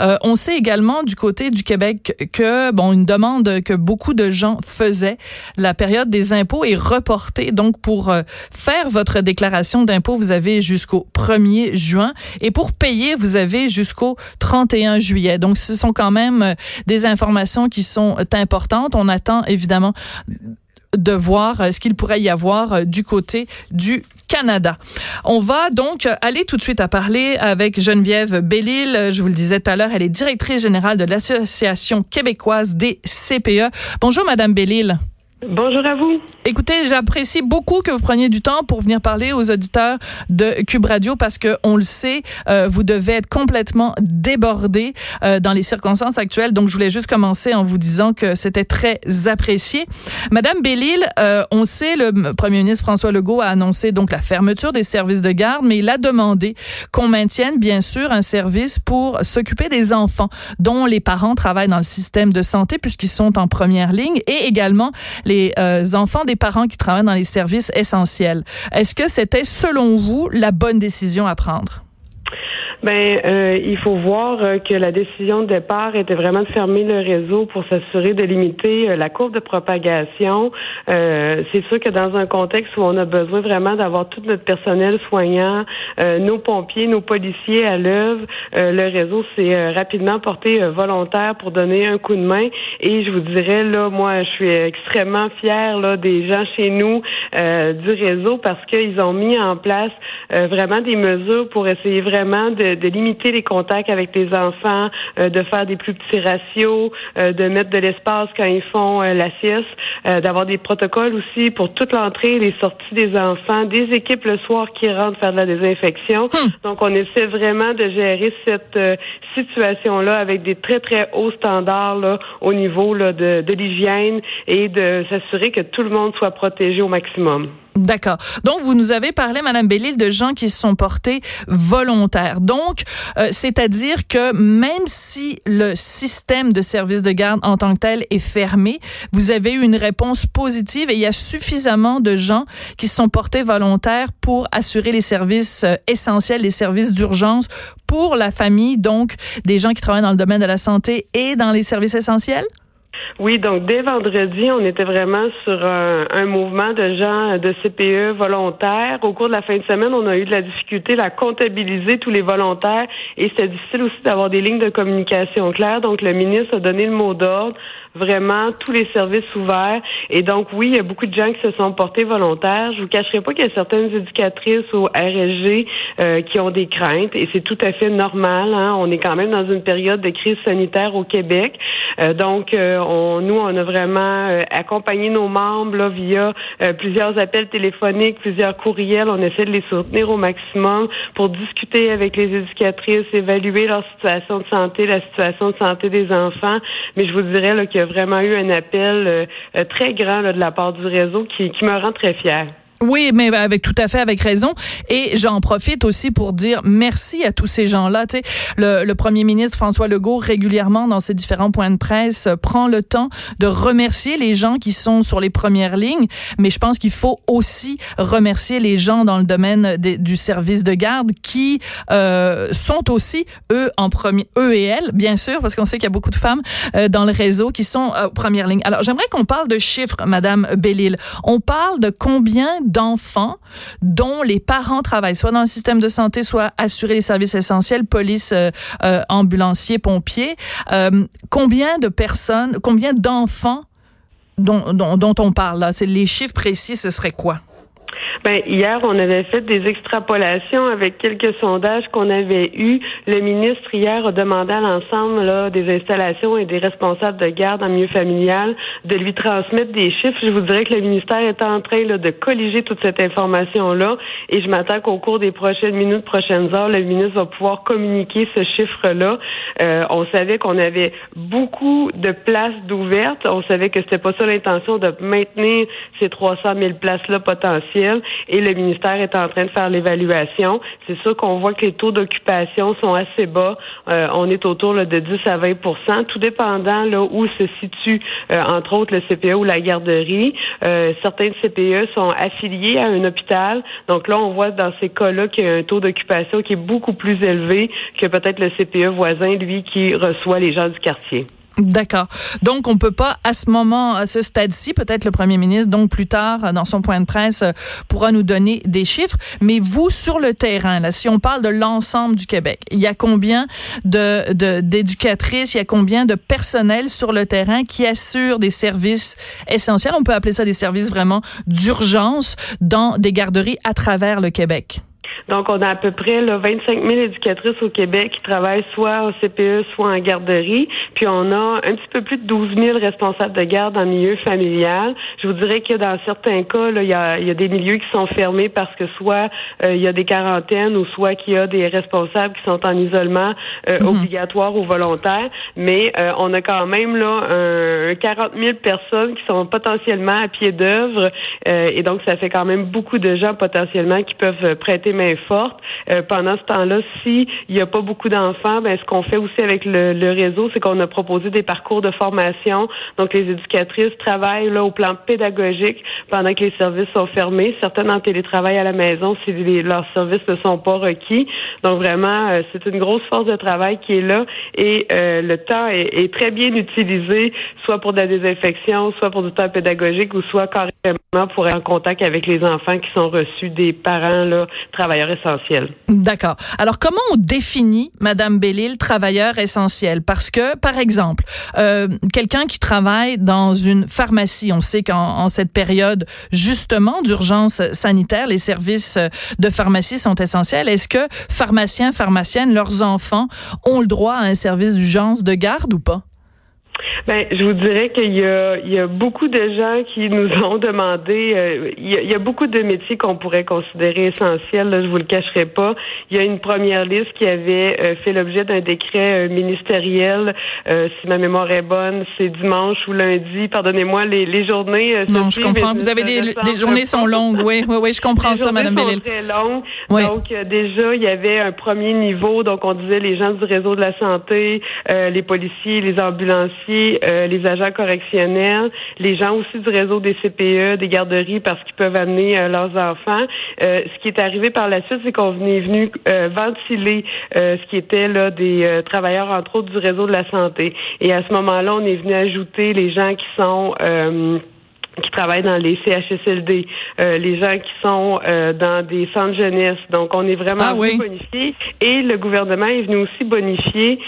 Euh, on sait également du côté du Québec que, bon, une demande que beaucoup de gens faisaient, la période des impôts est reportée. Donc, pour euh, faire votre déclaration d'impôt, vous avez jusqu'au 1er juin. Et pour payer, vous avez jusqu'au 31 juillet. Donc, ce sont quand même euh, des informations qui sont importantes. On attend évidemment de voir ce qu'il pourrait y avoir du côté du Canada. On va donc aller tout de suite à parler avec Geneviève Bellil. Je vous le disais tout à l'heure, elle est directrice générale de l'Association québécoise des CPE. Bonjour, Madame Bellil. Bonjour à vous. Écoutez, j'apprécie beaucoup que vous preniez du temps pour venir parler aux auditeurs de Cube Radio parce que on le sait, euh, vous devez être complètement débordé euh, dans les circonstances actuelles. Donc, je voulais juste commencer en vous disant que c'était très apprécié. Madame Bellil, euh, on sait le Premier ministre François Legault a annoncé donc la fermeture des services de garde, mais il a demandé qu'on maintienne bien sûr un service pour s'occuper des enfants dont les parents travaillent dans le système de santé puisqu'ils sont en première ligne et également les les euh, enfants des parents qui travaillent dans les services essentiels. Est-ce que c'était, selon vous, la bonne décision à prendre? Ben, euh, il faut voir euh, que la décision de départ était vraiment de fermer le réseau pour s'assurer de limiter euh, la courbe de propagation. c'est sûr que dans un contexte où on a besoin vraiment d'avoir tout notre personnel soignant, nos pompiers, nos policiers à l'œuvre, le réseau s'est rapidement porté volontaire pour donner un coup de main. Et je vous dirais là, moi, je suis extrêmement fière là des gens chez nous du réseau parce qu'ils ont mis en place vraiment des mesures pour essayer vraiment de de, limiter les contacts avec les enfants, euh, de faire des plus petits ratios, euh, de mettre de l'espace quand ils font euh, la sieste, d'avoir des protocoles aussi pour toute l'entrée et les sorties des enfants, des équipes le soir qui rentrent faire de la désinfection. Hmm. Donc, on essaie vraiment de gérer cette situation-là avec des très, très hauts standards là, au niveau là, de, de l'hygiène et de s'assurer que tout le monde soit protégé au maximum. D'accord. Donc, vous nous avez parlé, Madame Bellil, de gens qui se sont portés volontaires. Donc, euh, c'est-à-dire que même si le système de service de garde en tant que tel est fermé, vous avez eu une réponse positive et il y a suffisamment de gens qui se sont portés volontaires pour assurer les services euh, essentiels, les services d'urgence pour la famille, donc des gens qui travaillent dans le domaine de la santé et dans les services essentiels? Oui, donc dès vendredi, on était vraiment sur un, mouvement de gens de CPE volontaires. Au cours de la fin de semaine, on a eu de la difficulté à comptabiliser tous les volontaires et c'était difficile aussi d'avoir des lignes de communication claires. Donc le ministre a donné le mot d'ordre vraiment tous les services ouverts. Et donc, oui, il y a beaucoup de gens qui se sont portés volontaires. Je vous cacherai pas qu'il y a certaines éducatrices au RSG euh, qui ont des craintes et c'est tout à fait normal. Hein. On est quand même dans une période de crise sanitaire au Québec. Euh, donc, euh, on, nous, on a vraiment accompagné nos membres là, via plusieurs appels téléphoniques, plusieurs courriels. On essaie de les soutenir au maximum pour discuter avec les éducatrices, évaluer leur situation de santé, la situation de santé des enfants. Mais je vous dirais a vraiment eu un appel euh, euh, très grand de la part du réseau qui, qui me rend très fière. Oui, mais avec tout à fait avec raison. Et j'en profite aussi pour dire merci à tous ces gens-là. Tu sais, le, le, premier ministre François Legault régulièrement dans ses différents points de presse prend le temps de remercier les gens qui sont sur les premières lignes. Mais je pense qu'il faut aussi remercier les gens dans le domaine du service de garde qui euh, sont aussi eux en premier, eux et elles, bien sûr, parce qu'on sait qu'il y a beaucoup de femmes euh, dans le réseau qui sont euh, première ligne. Alors j'aimerais qu'on parle de chiffres, Madame Bellil. On parle de combien d'enfants dont les parents travaillent soit dans le système de santé, soit assurer les services essentiels, police, euh, euh, ambulanciers, pompiers. Euh, combien de personnes, combien d'enfants dont, dont, dont on parle là? C'est les chiffres précis, ce serait quoi? Ben, hier, on avait fait des extrapolations avec quelques sondages qu'on avait eus. Le ministre, hier, a demandé à l'ensemble des installations et des responsables de garde en milieu familial de lui transmettre des chiffres. Je vous dirais que le ministère est en train de colliger toute cette information-là et je m'attends qu'au cours des prochaines minutes, prochaines heures, le ministre va pouvoir communiquer ce chiffre-là. Euh, on savait qu'on avait beaucoup de places d'ouvertes. On savait que c'était pas ça l'intention de maintenir ces 300 000 places-là potentielles et le ministère est en train de faire l'évaluation. C'est sûr qu'on voit que les taux d'occupation sont assez bas. Euh, on est autour de 10 à 20% tout dépendant là où se situe euh, entre autres le CPE ou la garderie. Euh, certains CPE sont affiliés à un hôpital. Donc là, on voit dans ces cas-là qu'il y a un taux d'occupation qui est beaucoup plus élevé que peut-être le CPE voisin, lui, qui reçoit les gens du quartier. D'accord. Donc, on peut pas, à ce moment, à ce stade-ci, peut-être le premier ministre, donc plus tard, dans son point de presse, euh, pourra nous donner des chiffres. Mais vous, sur le terrain, là, si on parle de l'ensemble du Québec, il y a combien de, d'éducatrices, il y a combien de personnel sur le terrain qui assure des services essentiels? On peut appeler ça des services vraiment d'urgence dans des garderies à travers le Québec. Donc, on a à peu près là, 25 000 éducatrices au Québec qui travaillent soit au CPE, soit en garderie. Puis, on a un petit peu plus de 12 000 responsables de garde en milieu familial. Je vous dirais que dans certains cas, il y a, y a, des milieux qui sont fermés parce que soit euh, il y a des quarantaines ou soit qu'il y a des responsables qui sont en isolement euh, mhm. obligatoire ou volontaire. Mais euh, on a quand même là un, 40 000 personnes qui sont potentiellement à pied d'œuvre. et donc, ça fait quand même beaucoup de gens potentiellement qui peuvent prêter main forte. Euh, pendant ce temps-là, s'il n'y a pas beaucoup d'enfants, ben, ce qu'on fait aussi avec le, réseau, c'est qu'on a proposé des parcours de formation. Donc, les éducatrices travaillent là au plan pédagogique pendant que les services sont fermés. Certaines en télétravail à la maison si leurs services ne sont pas requis. Donc, vraiment, euh, c'est une grosse force de travail qui est là et euh, le temps est, est, très bien utilisé, soit pour de la désinfection, soit pour du temps pédagogique ou soit carrément pour être en contact avec les enfants qui sont reçus des parents là, travailleurs D'accord. Alors, comment on définit, Madame Bellil, travailleur essentiel? Parce que, par exemple, euh, quelqu'un qui travaille dans une pharmacie, on sait qu'en cette période, justement, d'urgence sanitaire, les services de pharmacie sont essentiels. Est-ce que pharmaciens, pharmaciennes, leurs enfants ont le droit à un service d'urgence de garde ou pas? Ben, je vous dirais qu'il y a, il y a beaucoup de gens qui nous ont demandé. Euh, il, y a, il, y a, beaucoup de métiers qu'on pourrait considérer essentiels. Là, je vous le cacherai pas. Il y a une première liste qui avait euh, fait l'objet d'un décret euh, ministériel. si ma mémoire est bonne, c'est dimanche ou lundi. Pardonnez-moi les, les journées. non, je comprends. Vous avez des, des journées sont longues. Oui, oui, oui, je comprends les ça, Madame Bellil. très longues. Donc déjà, il y avait un premier niveau. Donc on disait les gens du réseau de la santé, les policiers, les ambulanciers euh, les agents correctionnels, les gens aussi du réseau des CPE, des garderies, parce qu'ils peuvent amener euh, leurs enfants. Euh, ce qui est arrivé par la suite, c'est qu'on est venu ventiler ce qui était là des travailleurs, entre autres, du réseau de la santé. Et à ce moment-là, on est venu ajouter les gens qui sont qui travaillent dans les CHSLD, euh, les gens qui sont euh, dans des centres jeunesse. Donc, on est vraiment ah, bonifié. Et le gouvernement est venu aussi bonifier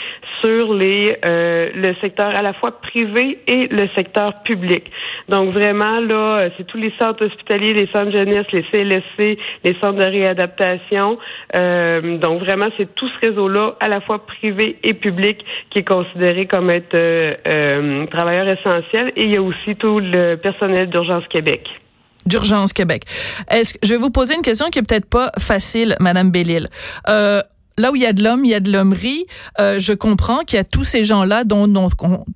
sur les euh, le secteur à la fois privé et le secteur public. Donc, vraiment, là, c'est tous les centres hospitaliers, les centres jeunesse, les CLSC, les centres de réadaptation. donc, vraiment, c'est tout ce réseau-là, à la fois privé et public, qui est considéré comme être travailleur essentiel. Et il y a aussi tout le personnel d'Urgence Québec d'urgence Québec. Est-ce que je vais vous poser une question qui est peut-être pas facile, Madame Bellil. Euh, là où il y a de l'homme, il y a de l'hommerie. Euh, je comprends qu'il y a tous ces gens-là dont, dont,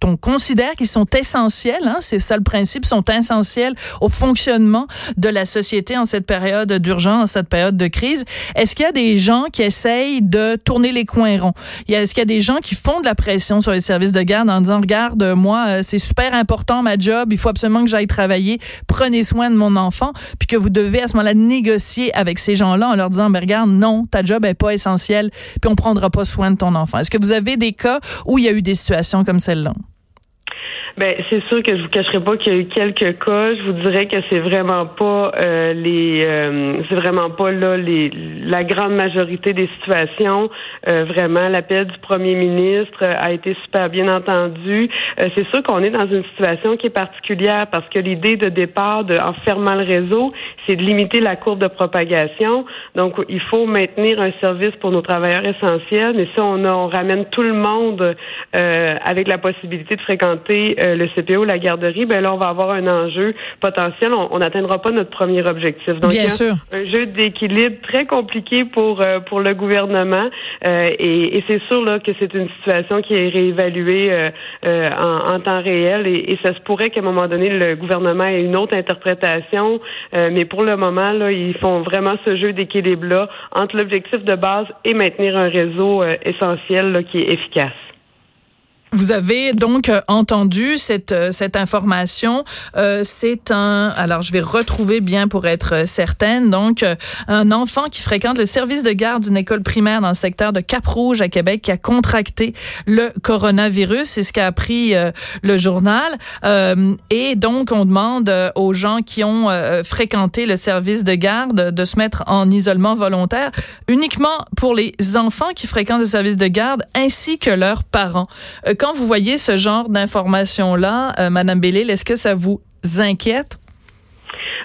on considère qu'ils sont essentiels, hein, c'est ça le principe, sont essentiels au fonctionnement de la société en cette période d'urgence, en cette période de crise. Est-ce qu'il y a des gens qui essayent de tourner les coins ronds? Est-ce qu'il y a des gens qui font de la pression sur les services de garde en disant, regarde, moi, euh, c'est super important ma job, il faut absolument que j'aille travailler, prenez soin de mon enfant, puis que vous devez à ce moment-là négocier avec ces gens-là en leur disant, mais regarde, non, ta job est pas essentielle puis on prendra pas soin de ton enfant. Est-ce que vous avez des cas où il y a eu des situations comme celle-là? Ben, c'est sûr que je vous cacherai pas qu'il y a eu quelques cas. Je vous dirais que c'est vraiment pas euh, les, euh, c'est vraiment pas là les, la grande majorité des situations. Euh, vraiment, l'appel du premier ministre a été super bien entendu. c'est sûr qu'on est dans une situation qui est particulière parce que l'idée de départ, de, en fermant le réseau, c'est de limiter la courbe de propagation. Donc, il faut maintenir un service pour nos travailleurs essentiels. Mais si on, on ramène tout le monde avec la possibilité de fréquenter le CPO, la garderie, ben là, on va avoir un enjeu potentiel. On n'atteindra pas notre premier objectif. Donc, Bien sûr. un jeu d'équilibre très compliqué pour pour le gouvernement. et, et c'est sûr là que c'est une situation qui est réévaluée en, en, temps réel. Et, et ça se pourrait qu'à un moment donné, le gouvernement ait une autre interprétation. mais pour le moment, là, ils font vraiment ce jeu d'équilibre-là entre l'objectif de base et maintenir un réseau euh, essentiel qui est efficace. Vous avez donc euh, entendu cette euh, cette information. Euh, c'est un alors je vais retrouver bien pour être certaine. Donc un enfant qui fréquente le service de garde d'une école primaire dans le secteur de Cap Rouge à Québec qui a contracté le coronavirus. C'est ce qu'a appris le journal. et donc on demande aux gens qui ont fréquenté le service de garde de se mettre en isolement volontaire uniquement pour les enfants qui fréquentent le service de garde ainsi que leurs parents quand vous voyez ce genre d'informations-là, euh, Madame Bellil, est-ce que ça vous inquiète?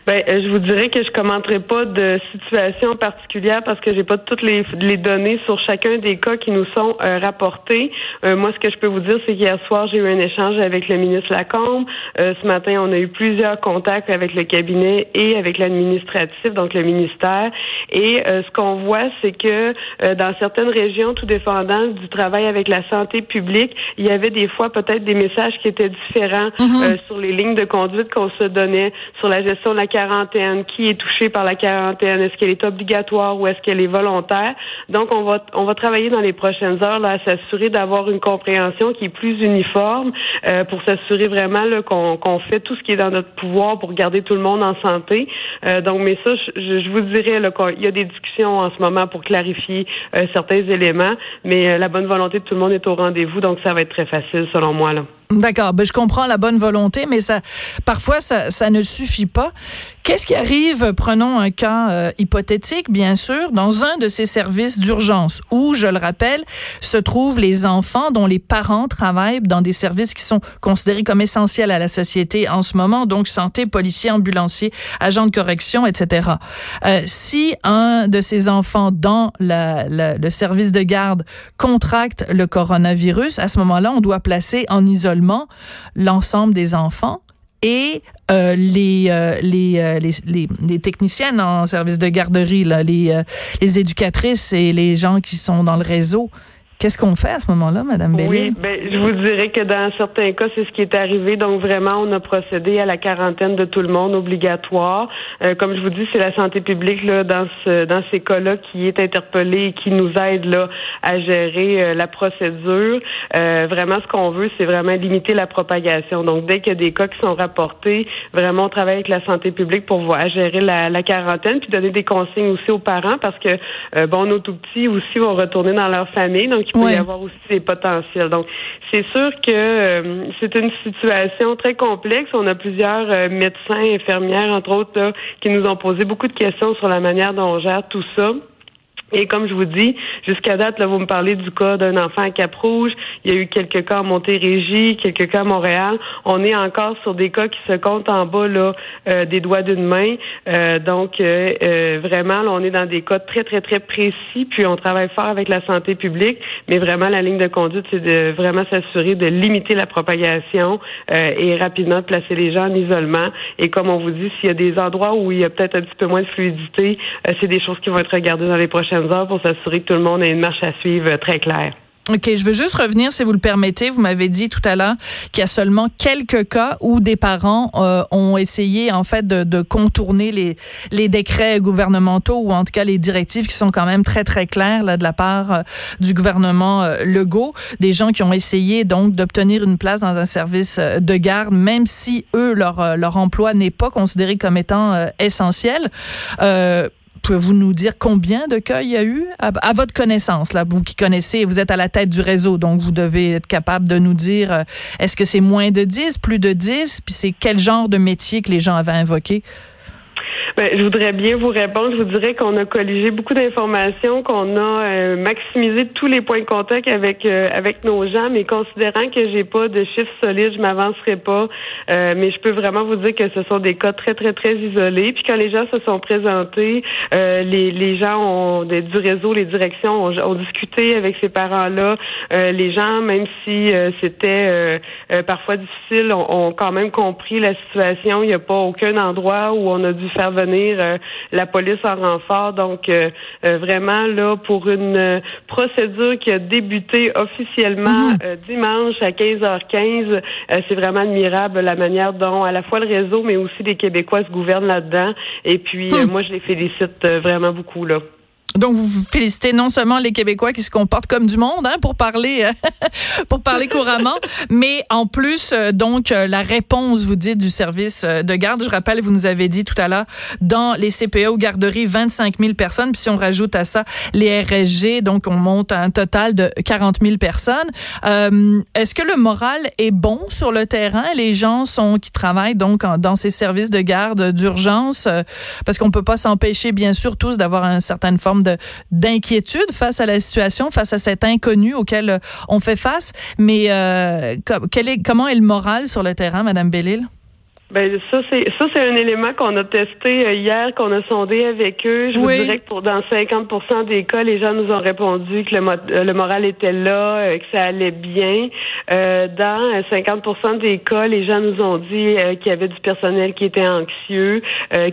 Ben, euh, je vous dirais que je commenterai pas de situation particulière parce que j'ai pas toutes les, les, données sur chacun des cas qui nous sont euh, rapportés. Euh, moi, ce que je peux vous dire, c'est qu'hier soir, j'ai eu un échange avec le ministre Lacombe. ce matin, on a eu plusieurs contacts avec le cabinet et avec l'administratif, donc le ministère. Et ce qu'on voit, c'est que dans certaines régions, tout dépendant du travail avec la santé publique, il y avait des fois peut-être des messages qui étaient différents mm-hmm. sur les lignes de conduite qu'on se donnait, sur la gestion de la quarantaine, qui est touché par la quarantaine, est-ce qu'elle est obligatoire ou est-ce qu'elle est volontaire? Donc, on va, on va travailler dans les prochaines heures là, à s'assurer d'avoir une compréhension qui est plus uniforme euh, pour s'assurer vraiment qu'on qu'on fait tout ce qui est dans notre pouvoir pour garder tout le monde en santé. Euh, donc, mais ça, je, je vous dirais qu'il y a des discussions en ce moment pour clarifier euh, certains éléments, mais la bonne volonté de tout le monde est au rendez-vous, donc ça va être très facile selon moi. Là. D'accord, ben je comprends la bonne volonté, mais ça, parfois ça, ça ne suffit pas. Qu'est-ce qui arrive, prenons un cas euh, hypothétique, bien sûr, dans un de ces services d'urgence où, je le rappelle, se trouvent les enfants dont les parents travaillent dans des services qui sont considérés comme essentiels à la société en ce moment, donc santé, policiers, ambulanciers, agents de correction, etc. Euh, si un de ces enfants dans la, le service de garde contracte le coronavirus, à ce moment-là, on doit placer en isolement l'ensemble des enfants et euh, les, euh, euh, les, les, les, techniciennes en service de garderie, là, les, les éducatrices et les gens qui sont dans le réseau. Qu'est-ce qu'on fait à ce moment-là, Madame Bellil? Oui, ben, je vous dirais que dans certains cas, c'est ce qui est arrivé. Donc, vraiment, on a procédé à la quarantaine de tout le monde obligatoire. Euh, comme je vous dis, c'est la santé publique là, dans ce dans ces cas-là qui est interpellée et qui nous aide là à gérer euh, la procédure. Euh, vraiment, ce qu'on veut, c'est vraiment limiter la propagation. Donc, dès qu'il y a des cas qui sont rapportés, vraiment, on travaille avec la santé publique pour voir gérer la, la quarantaine, puis donner des consignes aussi aux parents parce que bon, nos tout petits aussi vont retourner dans leur famille. Donc, peut y avoir aussi des potentiels. Donc, c'est sûr que euh, c'est une situation très complexe. On a plusieurs euh, médecins, infirmières, entre autres, qui nous ont posé beaucoup de questions sur la manière dont on gère tout ça. Et comme je vous dis, jusqu'à date, là, vous me parlez du cas d'un enfant à Cap-Rouge. Il y a eu quelques cas à Montérégie, quelques cas à Montréal. On est encore sur des cas qui se comptent en bas là, euh, des doigts d'une main. Euh, donc, euh, vraiment, là, on est dans des cas très, très, très précis. Puis, on travaille fort avec la santé publique. Mais vraiment, la ligne de conduite, c'est de vraiment s'assurer de limiter la propagation et rapidement de placer les gens en isolement. Et comme on vous dit, s'il y a des endroits où il y a peut-être un petit peu moins de fluidité, c'est des choses qui vont être regardées dans les prochaines pour s'assurer que tout le monde ait une marche à suivre très claire. OK, je veux juste revenir, si vous le permettez. Vous m'avez dit tout à l'heure qu'il y a seulement quelques cas où des parents euh, ont essayé, en fait, de, contourner les, les décrets gouvernementaux ou en tout cas les directives qui sont quand même très, très claires là, de la part euh, du gouvernement euh, Legault. Des gens qui ont essayé, donc, d'obtenir une place dans un service de garde, même si, eux, leur, leur emploi n'est pas considéré comme étant essentiel Pouvez-vous nous dire combien de cas il y a eu à, votre connaissance, là, vous qui connaissez, vous êtes à la tête du réseau, donc vous devez être capable de nous dire, euh, est-ce que c'est moins de 10, plus de 10, puis c'est quel genre de métier que les gens avaient invoqué? Ben, je voudrais bien vous répondre. Je vous dirais qu'on a colligé beaucoup d'informations, qu'on a euh, maximisé tous les points de contact avec euh, avec nos gens, mais considérant que j'ai pas de chiffres solides, je m'avancerai pas. Euh, mais je peux vraiment vous dire que ce sont des cas très très très isolés. Puis quand les gens se sont présentés, les, les gens ont du réseau, les directions ont, discuté avec ces parents-là. les gens, même si c'était parfois difficile, ont, ont, quand même compris la situation. Il n'y a pas aucun endroit où on a dû faire venir euh, la police en renfort. Donc, euh, euh, vraiment, là, pour une procédure qui a débuté officiellement mhm. dimanche à 15h15, c'est vraiment admirable la manière dont à la fois le réseau, mais aussi les Québécois se gouvernent là-dedans. Et puis, hmm. moi, je les félicite vraiment beaucoup, là. Donc vous félicitez non seulement les Québécois qui se comportent comme du monde, hein, pour parler euh, pour parler couramment, mais en plus euh, donc euh, la réponse vous dites du service de garde. Je rappelle, vous nous avez dit tout à l'heure dans les CPE ou garderies 25 000 personnes, puis si on rajoute à ça les RSG, donc on monte à un total de 40 000 personnes. Est-ce que le moral est bon sur le terrain? Les gens sont qui travaillent donc dans ces services de garde d'urgence, parce qu'on peut pas s'empêcher bien sûr tous d'avoir une certaine forme d'inquiétude face à la situation, face à cet inconnu auquel euh, on fait face. Mais euh, est, comment est le moral sur le terrain, Madame Bellil? Ben ça c'est ça c'est un élément qu'on a testé euh, hier, qu'on a sondé avec eux. Je vous dirais que pour dans 50% des cas, les gens nous ont répondu que le, euh, le moral était là, euh, que ça allait bien. Euh, dans 50% des cas, les gens nous ont dit qu'il y avait du personnel qui était anxieux,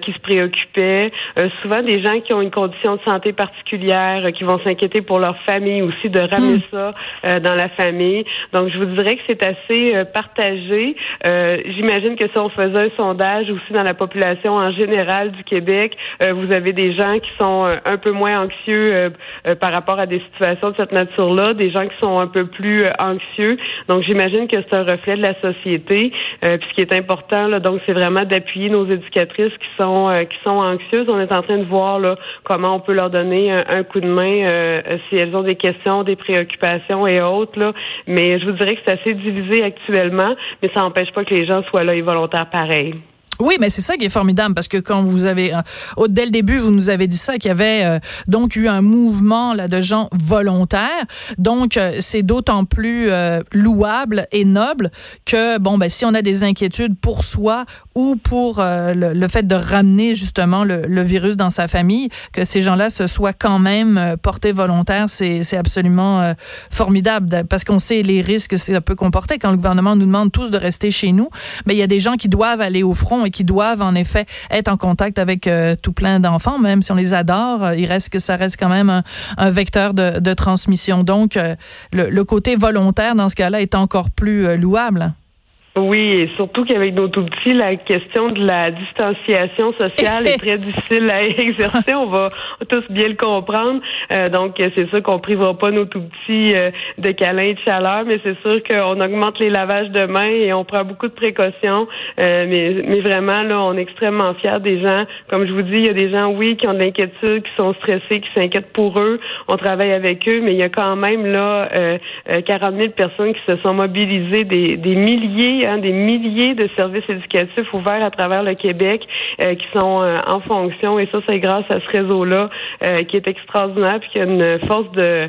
qui se préoccupait. souvent des gens qui ont une condition de santé particulière, qui vont s'inquiéter pour leur famille aussi, de ramener hmm. ça dans la famille. Donc je vous dirais que c'est assez partagé. J'imagine que ça on faisait un sondage aussi dans la population en général du Québec, euh, vous avez des gens qui sont euh, un peu moins anxieux euh, par rapport à des situations de cette nature-là, des gens qui sont un peu plus anxieux. Donc, j'imagine que c'est un reflet de la société. puis ce qui est important, là, donc, c'est vraiment d'appuyer nos éducatrices qui sont qui sont anxieuses. On est en train de voir là, comment on peut leur donner un, coup de main si elles ont des questions, des préoccupations et autres. Là. Mais je vous dirais que c'est assez divisé actuellement, mais ça n'empêche pas que les gens soient là et volontaires pareil. Oui, mais c'est ça qui est formidable parce que quand vous avez, euh, dès le début, vous nous avez dit ça qu'il y avait euh, donc eu un mouvement là de gens volontaires. Donc euh, c'est d'autant plus louable et noble que bon ben si on a des inquiétudes pour soi ou pour le, fait de ramener justement le, virus dans sa famille, que ces gens-là se soient quand même portés volontaires, c'est absolument formidable parce qu'on sait les risques que ça peut comporter quand le gouvernement nous demande tous de rester chez nous. Mais il y a des gens qui doivent aller au front qui doivent en effet être en contact avec euh, tout plein d'enfants, même si on les adore, euh, il reste que ça reste quand même un, vecteur de, transmission. Donc, euh, le, côté volontaire dans ce cas-là est encore plus louable. Oui, et surtout qu'avec nos tout petits, la question de la distanciation sociale est très difficile à exercer. On va tous bien le comprendre. Euh, donc, c'est sûr qu'on privera pas nos tout petits euh, de câlins et de chaleur, mais c'est sûr qu'on augmente les lavages de mains et on prend beaucoup de précautions. Euh, mais, mais vraiment, là, on est extrêmement fiers des gens. Comme je vous dis, il y a des gens, oui, qui ont de l'inquiétude, qui sont stressés, qui s'inquiètent pour eux. On travaille avec eux, mais il y a quand même là 40 000 personnes qui se sont mobilisées, des, des milliers des milliers de services éducatifs ouverts à travers le Québec euh, qui sont euh, en fonction et ça c'est grâce à ce réseau-là euh, qui est extraordinaire puis qui a une force de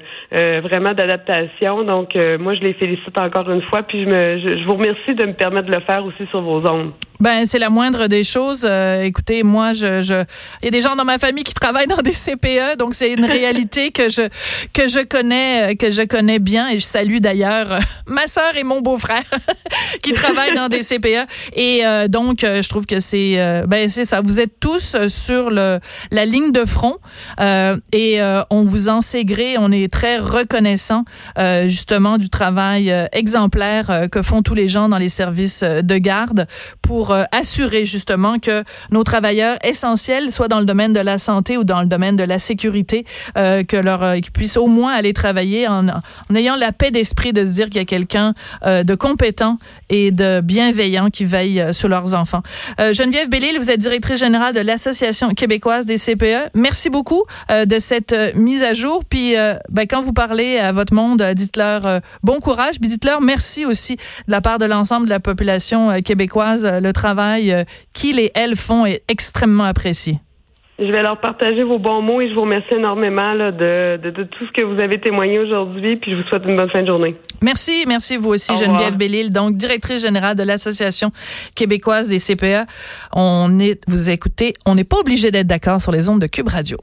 vraiment d'adaptation. Donc moi je les félicite encore une fois puis je je, vous remercie de me permettre de le faire aussi sur vos ondes. Ben c'est la moindre des choses. écoutez, moi je je il y a des gens dans ma famille qui travaillent dans des CPE donc c'est une réalité que je que je connais que je connais bien et je salue d'ailleurs ma sœur et mon beau-frère qui travaillent dans des CPE. Et euh, donc, euh, je trouve que c'est euh, ben c'est ça. Vous êtes tous sur le la ligne de front et on vous en sait. On est très reconnaissant justement du travail exemplaire que font tous les gens dans les services de garde pour assurer justement que nos travailleurs essentiels, soit dans le domaine de la santé ou dans le domaine de la sécurité, que leur qu'ils puissent au moins aller travailler en, en ayant la paix d'esprit de se dire qu'il y a quelqu'un de compétent et de bienveillants qui veillent sur leurs enfants. Geneviève Bellil, vous êtes directrice générale de l'Association québécoise des CPE. Merci beaucoup de cette mise à jour. Puis, ben, quand vous parlez à votre monde, dites-leur bon courage. Puis dites-leur merci aussi de la part de l'ensemble de la population québécoise. Le travail qu'ils et elles font est extrêmement apprécié. Je vais leur partager vos bons mots et je vous remercie énormément de, tout ce que vous avez témoigné aujourd'hui. Puis je vous souhaite une bonne fin de journée. Merci, merci vous aussi, Geneviève Bellil, donc directrice générale de l'Association québécoise des CPA. On est, vous écoutez, on n'est pas obligé d'être d'accord sur les ondes de Cube Radio.